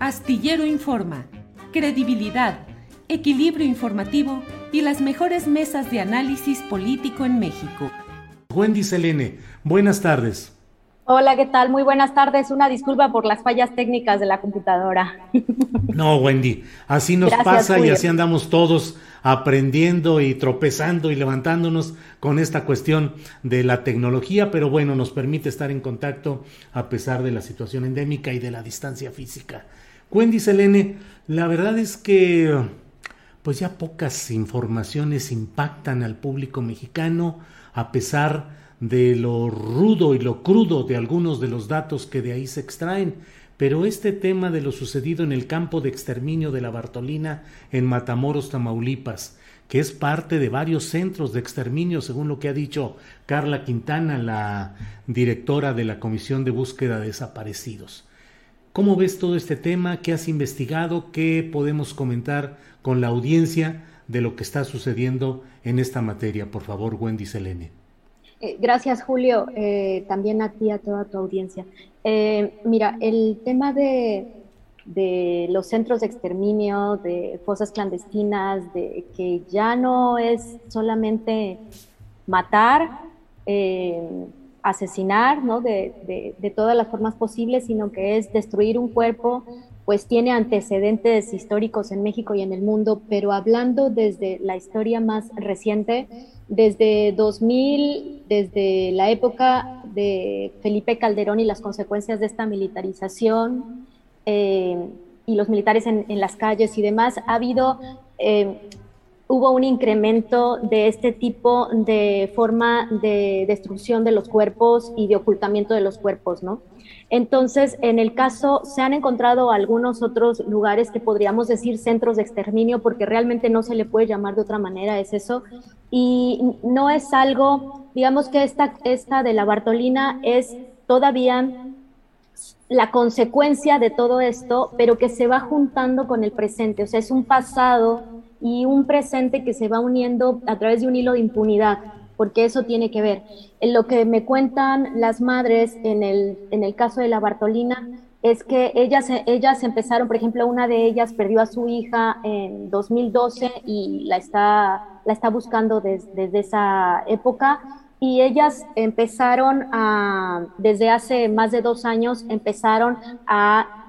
Astillero Informa, credibilidad, equilibrio informativo y las mejores mesas de análisis político en México. Wendy Selene, buenas tardes. Hola, ¿qué tal? Muy buenas tardes. Una disculpa por las fallas técnicas de la computadora. No, Wendy, así nos Gracias, pasa y así andamos todos aprendiendo y tropezando y levantándonos con esta cuestión de la tecnología, pero bueno, nos permite estar en contacto a pesar de la situación endémica y de la distancia física. Wendy Selene, la verdad es que pues ya pocas informaciones impactan al público mexicano a pesar de lo rudo y lo crudo de algunos de los datos que de ahí se extraen. Pero este tema de lo sucedido en el campo de exterminio de la Bartolina en Matamoros, Tamaulipas, que es parte de varios centros de exterminio, según lo que ha dicho Carla Quintana, la directora de la Comisión de Búsqueda de Desaparecidos. ¿Cómo ves todo este tema? ¿Qué has investigado? ¿Qué podemos comentar con la audiencia de lo que está sucediendo en esta materia? Por favor, Wendy Selene. Eh, Gracias, Julio. Eh, también a ti, a toda tu audiencia. Eh, mira, el tema de, los centros de exterminio, de fosas clandestinas, de que ya no es solamente matar, asesinar, ¿no? De, de- de todas las formas posibles, sino que es destruir un cuerpo, pues tiene antecedentes históricos en México y en el mundo, pero hablando desde la historia más reciente, desde 2000, desde la época de Felipe Calderón y las consecuencias de esta militarización eh, y los militares en, en las calles y demás, ha habido eh, hubo un incremento de este tipo de forma de destrucción de los cuerpos y de ocultamiento de los cuerpos, ¿no? Entonces, en el caso, se han encontrado algunos otros lugares que podríamos decir centros de exterminio, porque realmente no se le puede llamar de otra manera, es eso. Y no es algo, digamos que esta, esta de la Bartolina es todavía la consecuencia de todo esto, pero que se va juntando con el presente. O sea, es un pasado y un presente que se va uniendo a través de un hilo de impunidad, porque eso tiene que ver. En lo que me cuentan las madres en el, en el caso de la Bartolina es que ellas, ellas empezaron, por ejemplo, una de ellas perdió a su hija en 2012 y la está, la está buscando des- desde esa época y ellas empezaron a, desde hace más de dos años, empezaron a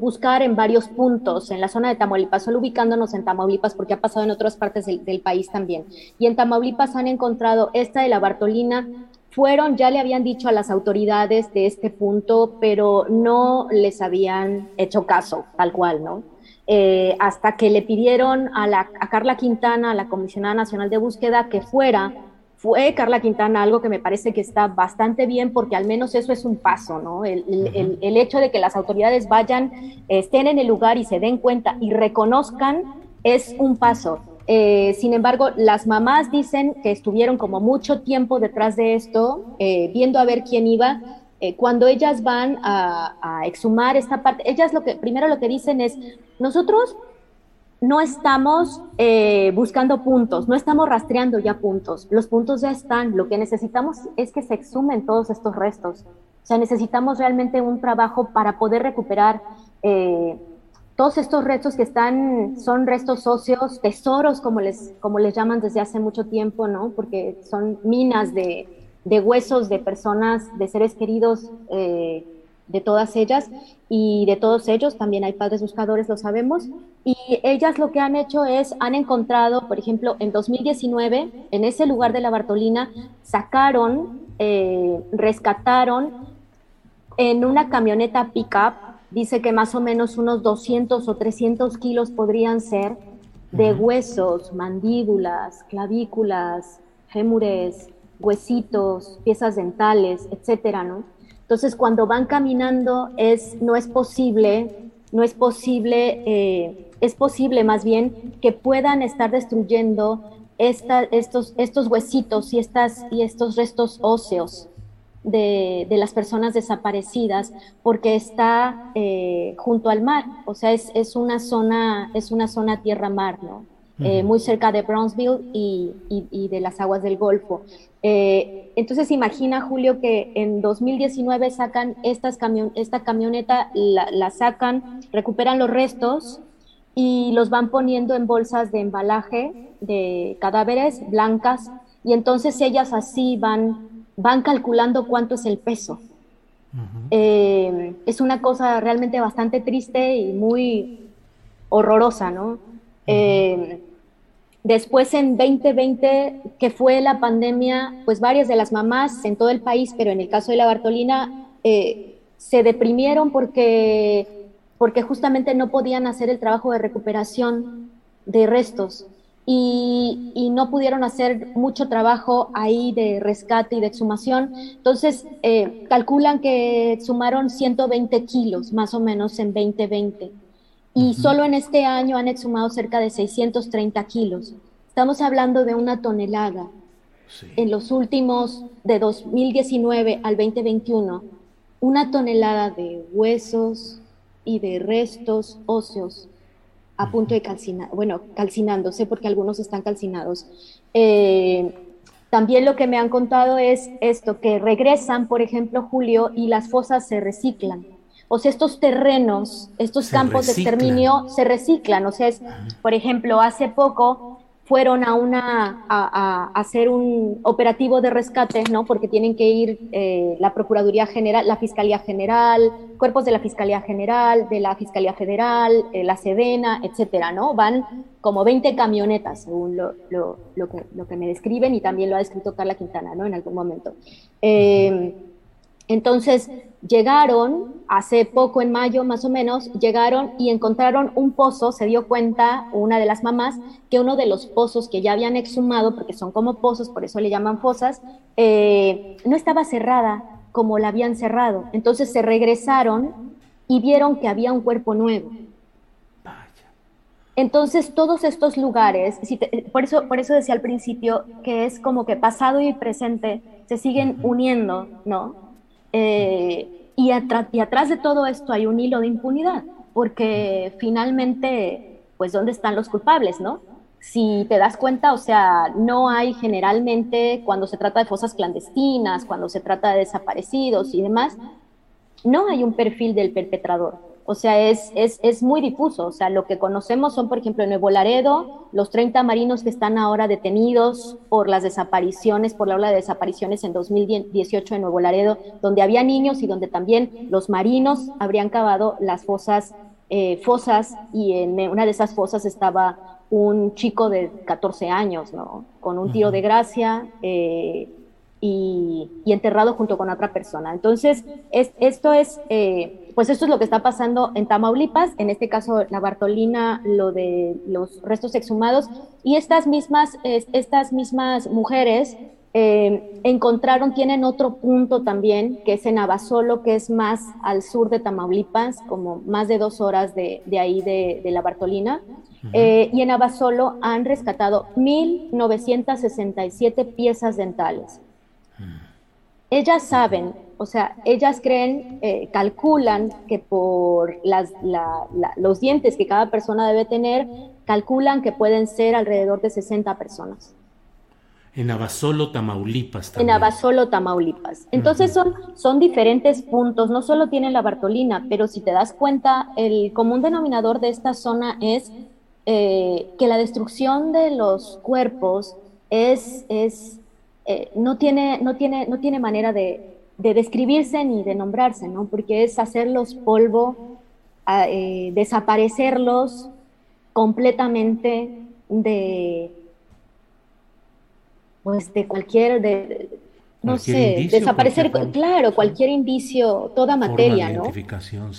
buscar en varios puntos en la zona de Tamaulipas, solo ubicándonos en Tamaulipas porque ha pasado en otras partes del, país también. Y en Tamaulipas han encontrado esta de la Bartolina, fueron, ya le habían dicho a las autoridades de este punto, pero no les habían hecho caso, tal cual, ¿no? Eh, hasta que le pidieron a, la, a Carla Quintana, a la Comisionada Nacional de Búsqueda, que fuera fue Carla Quintana algo que me parece que está bastante bien porque al menos eso es un paso, ¿no? El, el, el, el hecho de que las autoridades vayan, estén en el lugar y se den cuenta y reconozcan es un paso. Eh, sin embargo, las mamás dicen que estuvieron como mucho tiempo detrás de esto, eh, viendo a ver quién iba. Eh, cuando ellas van a, a, exhumar esta parte, ellas lo que primero lo que dicen es, nosotros no estamos eh, buscando puntos, no estamos rastreando ya puntos, los puntos ya están, lo que necesitamos es que se exhumen todos estos restos, o sea, necesitamos realmente un trabajo para poder recuperar eh, todos estos restos que están, son restos óseos, tesoros como les, como les llaman desde hace mucho tiempo, ¿no? Porque son minas de, de huesos de personas, de seres queridos, eh, de todas ellas y de todos ellos, también hay padres buscadores, lo sabemos, y ellas lo que han hecho es, han encontrado, por ejemplo, en 2019, en ese lugar de la Bartolina, sacaron, eh, rescataron en una camioneta pickup, dice que más o menos unos 200 o 300 kilos podrían ser, de huesos, mandíbulas, clavículas, fémures, huesitos, piezas dentales, etcétera, ¿no? Entonces, cuando van caminando, es, no es posible, no es posible, eh, es posible más bien que puedan estar destruyendo estos, estos huesitos y, estas, y estos restos óseos de, las personas desaparecidas, porque está eh, junto al mar, o sea, es, una zona, es una zona tierra-mar, ¿no? Eh, muy cerca de Brownsville y, y, de las aguas del Golfo. Eh, entonces imagina, Julio, que en 2019 sacan estas camion esta camioneta, la, sacan, recuperan los restos y los van poniendo en bolsas de embalaje de cadáveres blancas y entonces ellas así van, van calculando cuánto es el peso. Eh, es una cosa realmente bastante triste y muy horrorosa, ¿no? Después en 2020, que fue la pandemia, pues varias de las mamás en todo el país, pero en el caso de la Bartolina, eh, se deprimieron porque, porque justamente no podían hacer el trabajo de recuperación de restos y, no pudieron hacer mucho trabajo ahí de rescate y de exhumación. Entonces, eh, calculan que exhumaron 120 kilos más o menos en 2020 y solo en este año han exhumado cerca de 630 kilos. Estamos hablando de una tonelada. En los últimos, de 2019 al 2021, una tonelada de huesos y de restos óseos a punto de calcinar, bueno, calcinándose porque algunos están calcinados. Eh, también lo que me han contado es esto, que regresan, por ejemplo, Julio, y las fosas se reciclan. O sea, estos terrenos, estos campos de exterminio se reciclan. O sea, es, por ejemplo, hace poco fueron a una a, hacer un operativo de rescate, ¿no? Porque tienen que ir eh, la Procuraduría General, la Fiscalía General, cuerpos de la Fiscalía General, de la Fiscalía Federal, eh, la Sedena, etcétera, ¿no? Van como 20 camionetas, según lo, lo, lo, que, lo que me describen, y también lo ha descrito Carla Quintana, ¿no? En algún momento. Eh, entonces llegaron, hace poco, en mayo más o menos, llegaron y encontraron un pozo, se dio cuenta una de las mamás que uno de los pozos que ya habían exhumado, porque son como pozos, por eso le llaman fosas, eh, no estaba cerrada como la habían cerrado. Entonces se regresaron y vieron que había un cuerpo nuevo. Entonces, todos estos lugares, por, eso, por eso decía al principio que es como que pasado y presente se siguen uniendo, ¿no? Eh, y, y, atrás de todo esto hay un hilo de impunidad, porque finalmente, pues, ¿dónde están los culpables, no? Si te das cuenta, o sea, no hay generalmente, cuando se trata de fosas clandestinas, cuando se trata de desaparecidos y demás, no hay un perfil del perpetrador. O sea, es, es, es, muy difuso. O sea, lo que conocemos son, por ejemplo, en Nuevo Laredo, los 30 marinos que están ahora detenidos por las desapariciones, por la ola de desapariciones en 2018 en Nuevo Laredo, donde había niños y donde también los marinos habrían cavado las fosas, eh, fosas y en una de esas fosas estaba un chico de 14 años, ¿no? Con un tiro de gracia. Eh, y, enterrado junto con otra persona. Entonces, es, esto es, eh, pues esto es lo que está pasando en Tamaulipas, en este caso la Bartolina, lo de los restos exhumados, y estas mismas, estas mismas mujeres eh, encontraron, tienen otro punto también, que es en Abasolo, que es más al sur de Tamaulipas, como más de dos horas de, de ahí de, la Bartolina. Eh, y en Abasolo han rescatado 1.967 piezas dentales. Ellas saben, o sea, ellas creen, eh, calculan que por los dientes que cada persona debe tener, calculan que pueden ser alrededor de 60 personas. En Abasolo, Tamaulipas. También. En Abasolo, Tamaulipas. Entonces son, son diferentes puntos, no solo tiene la Bartolina, pero si te das cuenta, el común denominador de esta zona es eh, que la destrucción de los cuerpos es, es eh, no, tiene, no, tiene, no tiene manera de, de, describirse ni de nombrarse, ¿no? porque es hacerlos polvo, eh, desaparecerlos completamente de pues de cualquier de, no sé, desaparecer, claro, cualquier indicio, toda materia, ¿no?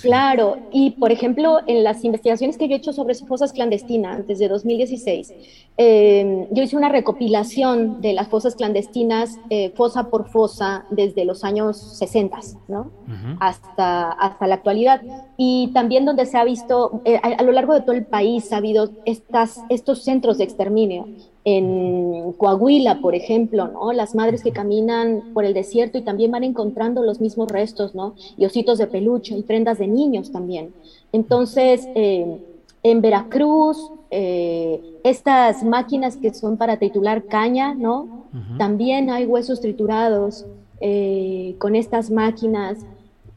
Claro, y por ejemplo, en las investigaciones que yo he hecho sobre fosas clandestinas desde 2016, em, yo hice una recopilación de las fosas clandestinas, eh, fosa por fosa, desde los años 60, ¿no? hasta, hasta la actualidad. Y también donde se ha visto, eh, a, a, lo largo de todo el país, ha habido estas, estos centros de exterminio en Coahuila, por ejemplo, ¿no? Las madres que caminan por el desierto y también van encontrando los mismos restos, ¿no? Y ositos de peluche y prendas de niños también. Entonces, eh, en Veracruz, eh, estas máquinas que son para triturar caña, ¿no? También hay huesos triturados eh, con estas máquinas.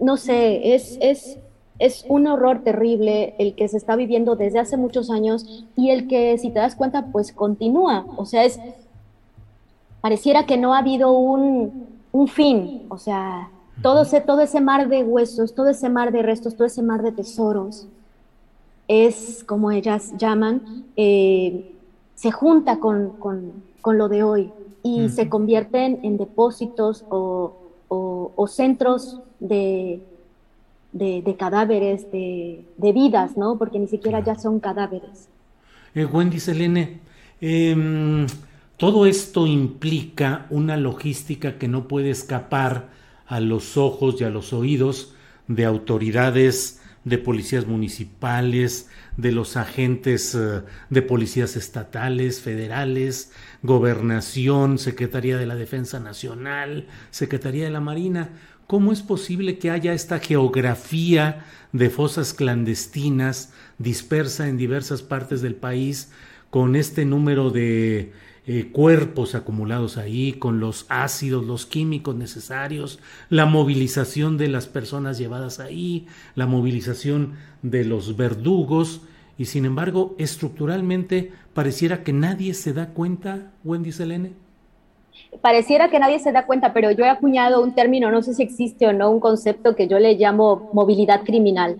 No sé, es, es, es un horror terrible el que se está viviendo desde hace muchos años y el que, si te das cuenta, pues continúa. O sea, es, pareciera que no ha habido un, un fin. O sea, todo ese, todo ese mar de huesos, todo ese mar de restos, todo ese mar de tesoros, es, como ellas llaman, eh, se junta con, con, con, lo de hoy y se convierten en depósitos o, o centros de de, cadáveres, de, vidas, ¿no? Porque ni siquiera ya son cadáveres. Eh, Wendy Selene, em, todo esto implica una logística que no puede escapar a los ojos y a los oídos de autoridades de policías municipales, de los agentes eh, de policías estatales, federales, gobernación, Secretaría de la Defensa Nacional, Secretaría de la Marina. ¿Cómo es posible que haya esta geografía de fosas clandestinas dispersa en diversas partes del país con este número de eh, cuerpos acumulados ahí, con los ácidos, los químicos necesarios, la movilización de las personas llevadas ahí, la movilización de los verdugos, y sin embargo, estructuralmente pareciera que nadie se da cuenta, Wendy Selene? Pareciera que nadie se da cuenta, pero yo he acuñado un término, no sé si existe o no, un concepto que yo le llamo movilidad criminal.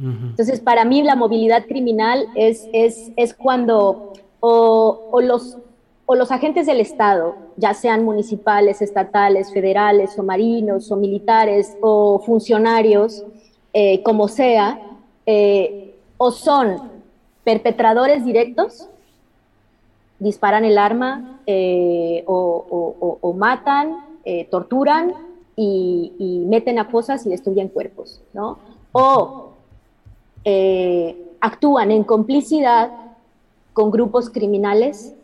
Entonces, para mí la movilidad criminal es, es, es cuando o, o, los, o los agentes del Estado, ya sean municipales, estatales, federales, o marinos, o militares, o funcionarios, eh, como sea, eh, o son perpetradores directos disparan el arma eh, o, matan, eh, torturan y, meten a fosas y destruyen cuerpos, ¿no? O eh, actúan en complicidad con grupos criminales.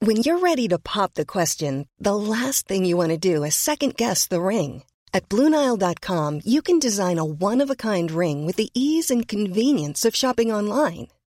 When you're ready to pop the question, the last thing you want to do is second guess the ring. At BlueNile.com, you can design a one-of-a-kind ring with the ease and convenience of shopping online.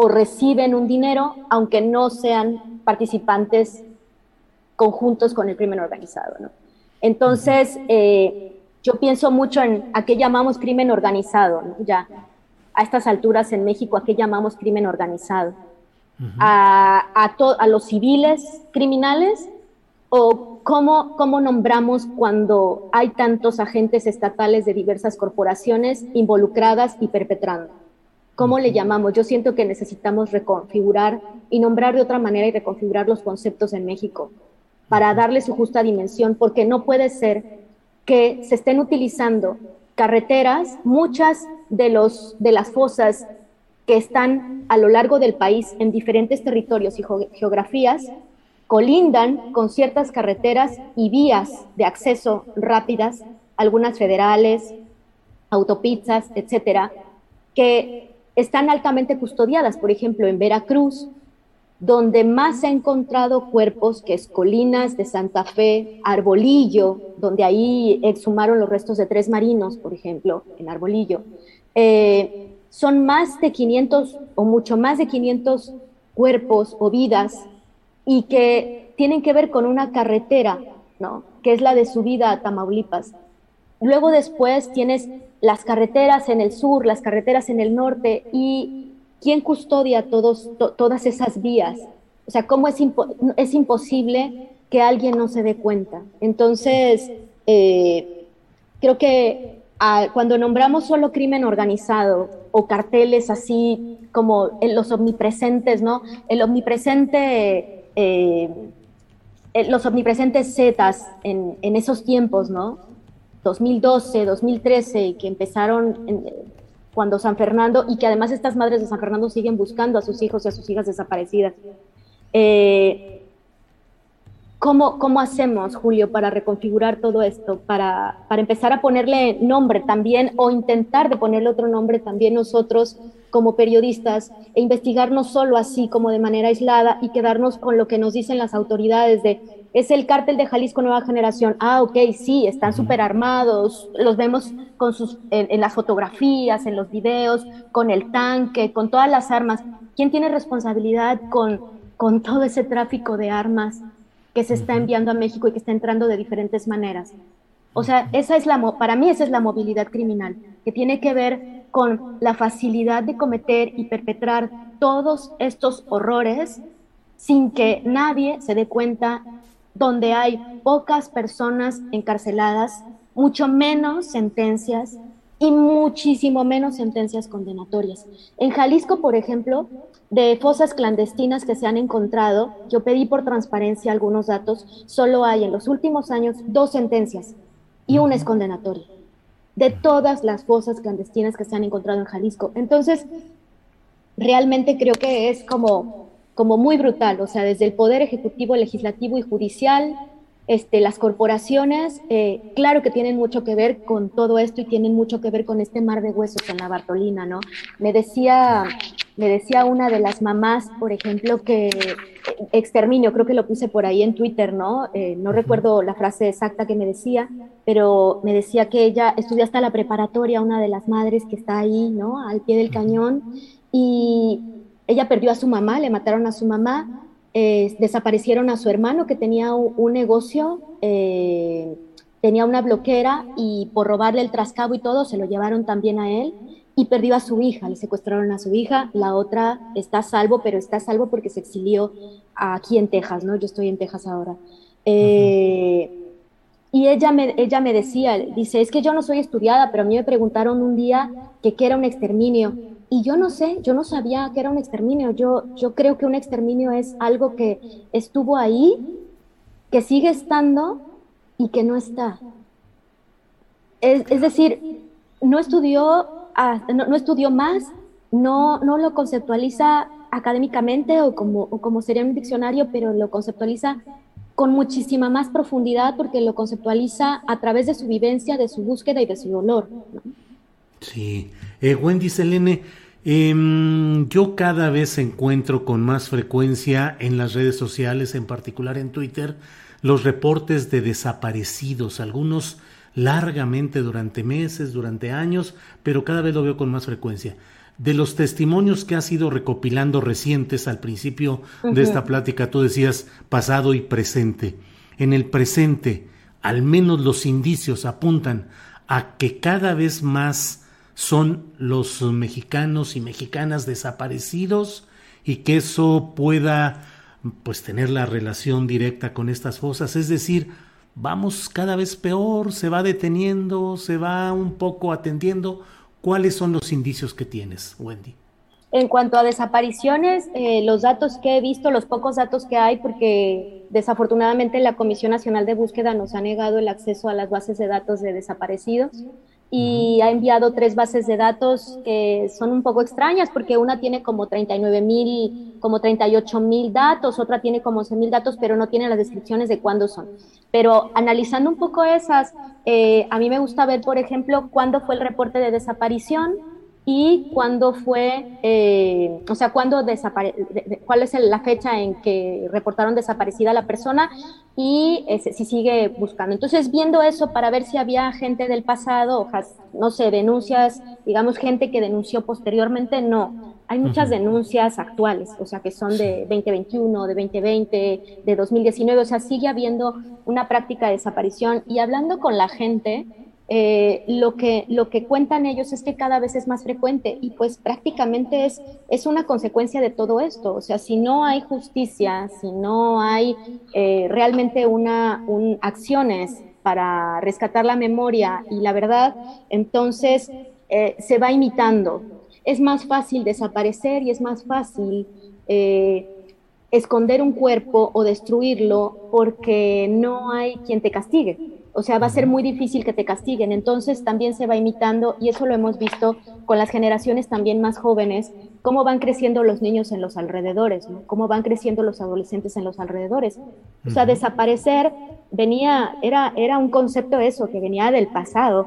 o reciben un dinero, aunque no sean participantes conjuntos con el crimen organizado. ¿no? Entonces, eh, yo pienso mucho en a qué llamamos crimen organizado, ¿no? ya a estas alturas en México, a qué llamamos crimen organizado. a, a, a, los civiles criminales ¿O cómo, cómo nombramos cuando hay tantos agentes estatales de diversas corporaciones involucradas y perpetrando? ¿Cómo le llamamos? Yo siento que necesitamos reconfigurar y nombrar de otra manera y reconfigurar los conceptos en México para darle su justa dimensión, porque no puede ser que se estén utilizando carreteras, muchas de, los, de las fosas que están a lo largo del país en diferentes territorios y geografías, colindan con ciertas carreteras y vías de acceso rápidas, algunas federales, autopistas, etcétera, que están altamente custodiadas. Por ejemplo, en Veracruz donde más se ha encontrado cuerpos, que es Colinas de Santa Fe, Arbolillo, donde ahí exhumaron los restos de tres marinos, por ejemplo, en Arbolillo. Eh, son más de 500 o mucho más de 500 cuerpos o vidas y que tienen que ver con una carretera, ¿no? que es la de subida a Tamaulipas. Luego después tienes las carreteras en el sur, las carreteras en el norte y ¿quién custodia todos, todas esas vías? O sea, ¿cómo es, es imposible que alguien no se dé cuenta? Entonces, eh, creo que ah, cuando nombramos solo crimen organizado o carteles así como los omnipresentes, ¿no? El omnipresente, eh, los omnipresentes Zetas en, esos tiempos, ¿no? 2012, 2013, que empezaron cuando San Fernando, y que además estas madres de San Fernando siguen buscando a sus hijos y a sus hijas desaparecidas. Eh, ¿cómo, ¿Cómo hacemos, Julio, para reconfigurar todo esto, para, para empezar a ponerle nombre también o intentar de ponerle otro nombre también nosotros como periodistas e investigar no solo así como de manera aislada y quedarnos con lo que nos dicen las autoridades de es el cártel de Jalisco Nueva Generación. Ah, ok, sí, están súper armados, los vemos con sus, en, las fotografías, en los videos, con el tanque, con todas las armas. ¿Quién tiene responsabilidad con, con todo ese tráfico de armas que se está enviando a México y que está entrando de diferentes maneras? O sea, esa es la, para mí esa es la movilidad criminal, que tiene que ver con la facilidad de cometer y perpetrar todos estos horrores sin que nadie se dé cuenta donde hay pocas personas encarceladas, mucho menos sentencias y muchísimo menos sentencias condenatorias. En Jalisco, por ejemplo, de fosas clandestinas que se han encontrado, yo pedí por transparencia algunos datos, solo hay en los últimos años dos sentencias y una es condenatoria, de todas las fosas clandestinas que se han encontrado en Jalisco. Entonces, realmente creo que es como como muy brutal, o sea, desde el poder ejecutivo, legislativo y judicial, este, las corporaciones, eh, claro que tienen mucho que ver con todo esto y tienen mucho que ver con este mar de huesos en la Bartolina, ¿no? Me decía, me decía una de las mamás, por ejemplo, que exterminio, creo que lo puse por ahí en Twitter, ¿no? Eh, no recuerdo la frase exacta que me decía, pero me decía que ella estudió hasta la preparatoria, una de las madres que está ahí, ¿no? Al pie del cañón, y ella perdió a su mamá, le mataron a su mamá, eh, desaparecieron a su hermano que tenía un, negocio, eh, tenía una bloquera y por robarle el trascabo y todo se lo llevaron también a él y perdió a su hija, le secuestraron a su hija, la otra está salvo, pero está salvo porque se exilió aquí en Texas, ¿no? Yo estoy en Texas ahora. Eh, y ella me, ella me decía, dice, es que yo no soy estudiada, pero a mí me preguntaron un día que qué era un exterminio. Y yo no sé, yo no sabía que era un exterminio. Yo, yo creo que un exterminio es algo que estuvo ahí, que sigue estando y que no está. Es, decir, no estudió, no, estudió más, no, no lo conceptualiza académicamente o como, o como sería un diccionario, pero lo conceptualiza con muchísima más profundidad porque lo conceptualiza a través de su vivencia, de su búsqueda y de su dolor. Sí. Eh, Wendy Selene, em, yo cada vez encuentro con más frecuencia en las redes sociales, en particular en Twitter, los reportes de desaparecidos, algunos largamente durante meses, durante años, pero cada vez lo veo con más frecuencia. De los testimonios que has ido recopilando recientes al principio de esta plática, tú decías pasado y presente. En el presente, al menos los indicios apuntan a que cada vez más son los mexicanos y mexicanas desaparecidos y que eso pueda pues tener la relación directa con estas fosas, es decir, vamos cada vez peor, se va deteniendo, se va un poco atendiendo. ¿Cuáles son los indicios que tienes, Wendy? En cuanto a desapariciones, eh, los datos que he visto, los pocos datos que hay, porque desafortunadamente la Comisión Nacional de Búsqueda nos ha negado el acceso a las bases de datos de desaparecidos y ha enviado tres bases de datos que son un poco extrañas porque una tiene como 39 mil, como 38 mil datos, otra tiene como 11 mil datos, pero no tiene las descripciones de cuándo son. Pero analizando un poco esas, eh, a mí me gusta ver, por ejemplo, cuándo fue el reporte de desaparición, y cuándo fue, eh, o sea, cuándo desapare cuál es la fecha en que reportaron desaparecida la persona y si sigue buscando. Entonces, viendo eso para ver si había gente del pasado, no sé, denuncias, digamos, gente que denunció posteriormente, no. Hay muchas denuncias actuales, o sea, que son de 2021, de 2020, de 2019, o sea, sigue habiendo una práctica de desaparición y hablando con la gente, eh, lo, que, lo que cuentan ellos es que cada vez es más frecuente y pues prácticamente es, es una consecuencia de todo esto. O sea, si no hay justicia, si no hay eh, realmente una, un, acciones para rescatar la memoria y la verdad, entonces eh, se va imitando. Es más fácil desaparecer y es más fácil esconder un cuerpo o destruirlo porque no hay quien te castigue. O sea, va a ser muy difícil que te castiguen. Entonces también se va imitando, y eso lo hemos visto con las generaciones también más jóvenes, cómo van creciendo los niños en los alrededores, cómo van creciendo los adolescentes en los alrededores. O sea, desaparecer venía, era, era un concepto eso, que venía del pasado.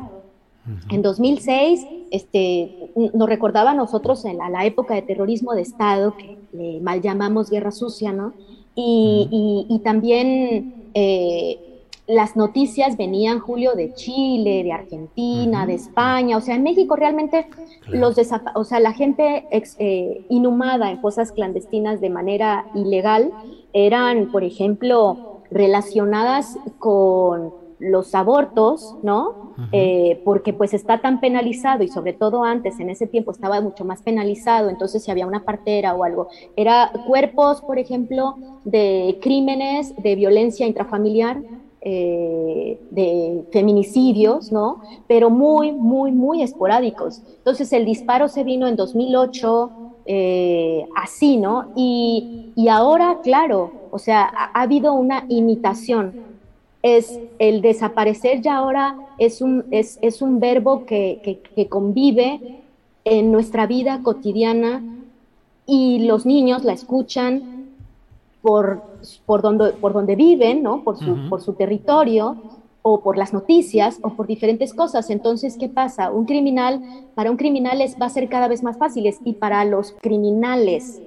En 2006, este, nos recordaba a nosotros en la, época de terrorismo de Estado, que le mal llamamos guerra sucia, ¿no? Y, y, también eh, las noticias venían, Julio, de Chile, de Argentina, de España, o sea, en México realmente los o sea, la gente eh, inhumada en fosas clandestinas de manera ilegal eran, por ejemplo, relacionadas con los abortos, ¿no? Eh, porque pues está tan penalizado y sobre todo antes, en ese tiempo estaba mucho más penalizado, entonces si había una partera o algo, era cuerpos, por ejemplo, de crímenes de violencia intrafamiliar, eh, de feminicidios, ¿no? Pero muy, muy, muy esporádicos. Entonces el disparo se vino en 2008, eh, así, ¿no? Y, ahora, claro, o sea, ha, habido una imitación. Es el desaparecer ya ahora es un, es, es un verbo que, que convive en nuestra vida cotidiana y los niños la escuchan, por, por, donde, por donde viven, ¿no? por, su, por su territorio, o por las noticias, o por diferentes cosas. Entonces, ¿qué pasa? Un criminal, para un criminal es, va a ser cada vez más fáciles, y para los criminales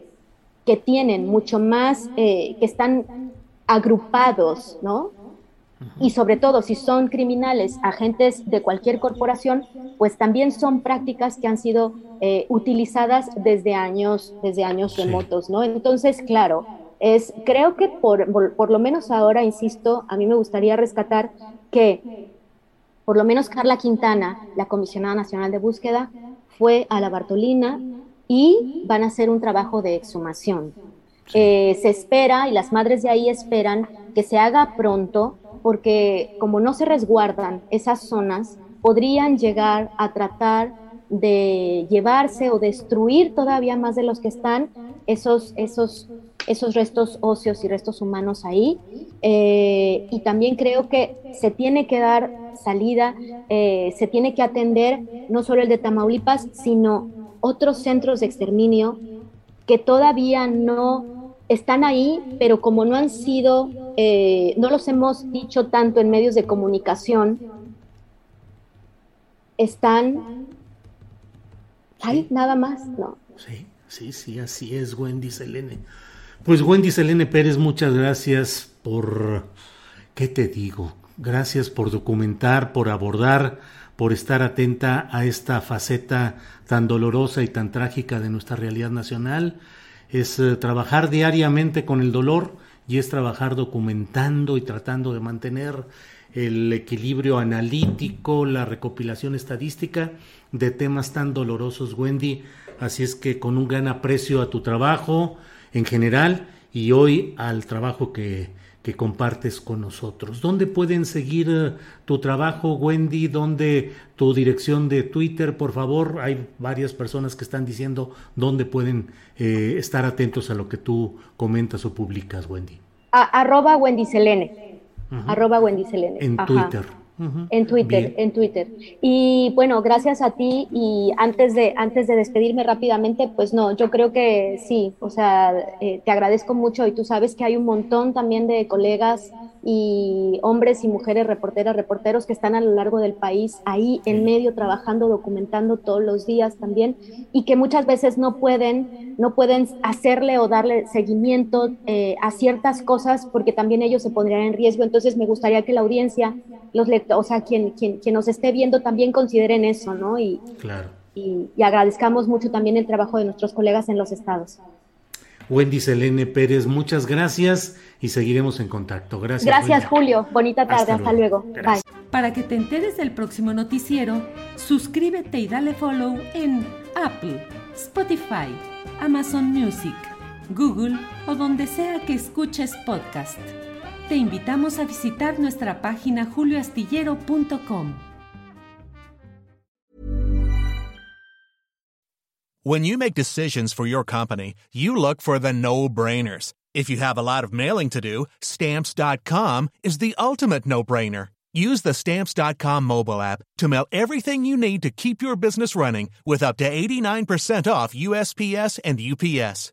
que tienen mucho más, eh, que están agrupados, ¿no? Y sobre todo, si son criminales, agentes de cualquier corporación, pues también son prácticas que han sido eh, utilizadas desde años, desde años remotos, ¿no? Entonces, claro, es, creo que por, por, lo menos ahora, insisto, a mí me gustaría rescatar que por lo menos Carla Quintana, la comisionada nacional de búsqueda, fue a la Bartolina y van a hacer un trabajo de exhumación. Eh, se espera y las madres de ahí esperan que se haga pronto porque como no se resguardan esas zonas, podrían llegar a tratar de llevarse o destruir todavía más de los que están esos, esos esos restos óseos y restos humanos ahí. Eh, y también creo que se tiene que dar salida, eh, se tiene que atender no solo el de Tamaulipas, sino otros centros de exterminio que todavía no están ahí, pero como no han sido, eh, no los hemos dicho tanto en medios de comunicación, están ahí nada más, ¿no? Sí, sí, sí, así es, Wendy Selene. Pues Wendy Selene Pérez, muchas gracias por, ¿qué te digo? Gracias por documentar, por abordar, por estar atenta a esta faceta tan dolorosa y tan trágica de nuestra realidad nacional. Es eh, trabajar diariamente con el dolor y es trabajar documentando y tratando de mantener el equilibrio analítico, la recopilación estadística de temas tan dolorosos, Wendy. Así es que con un gran aprecio a tu trabajo, en general y hoy al trabajo que, que compartes con nosotros. ¿Dónde pueden seguir eh, tu trabajo, Wendy? ¿Dónde tu dirección de Twitter, por favor? Hay varias personas que están diciendo dónde pueden eh, estar atentos a lo que tú comentas o publicas, Wendy. arroba Wendy Selene. Arroba Wendy Selene. En Twitter. En Twitter, en Twitter. Y bueno, gracias a ti. Y antes de, antes de despedirme rápidamente, pues no, yo creo que sí, o sea, eh, te agradezco mucho. Y tú sabes que hay un montón también de colegas y hombres y mujeres reporteras, reporteros que están a lo largo del país ahí en medio trabajando, documentando todos los días también y que muchas veces no pueden, no pueden hacerle o darle seguimiento eh, a ciertas cosas porque también ellos se pondrían en riesgo. Entonces me gustaría que la audiencia, los o sea, quien, quien, quien nos esté viendo también consideren eso, ¿no? Y, claro. y, y agradezcamos mucho también el trabajo de nuestros colegas en los estados. Wendy Selene Pérez, muchas gracias y seguiremos en contacto. Gracias. Gracias, Julio. Bonita tarde. Hasta, luego. Bye. Para que te enteres del próximo noticiero, suscríbete y dale follow en Apple, Spotify, Amazon Music, Google o donde sea que escuches podcast. Te invitamos a visitar nuestra página julioastillero.com. When you make decisions for your company, you look for the no-brainers. If you have a lot of mailing to do, stamps.com is the ultimate no-brainer. Use the stamps.com mobile app to mail everything you need to keep your business running with up to 89% off USPS and UPS.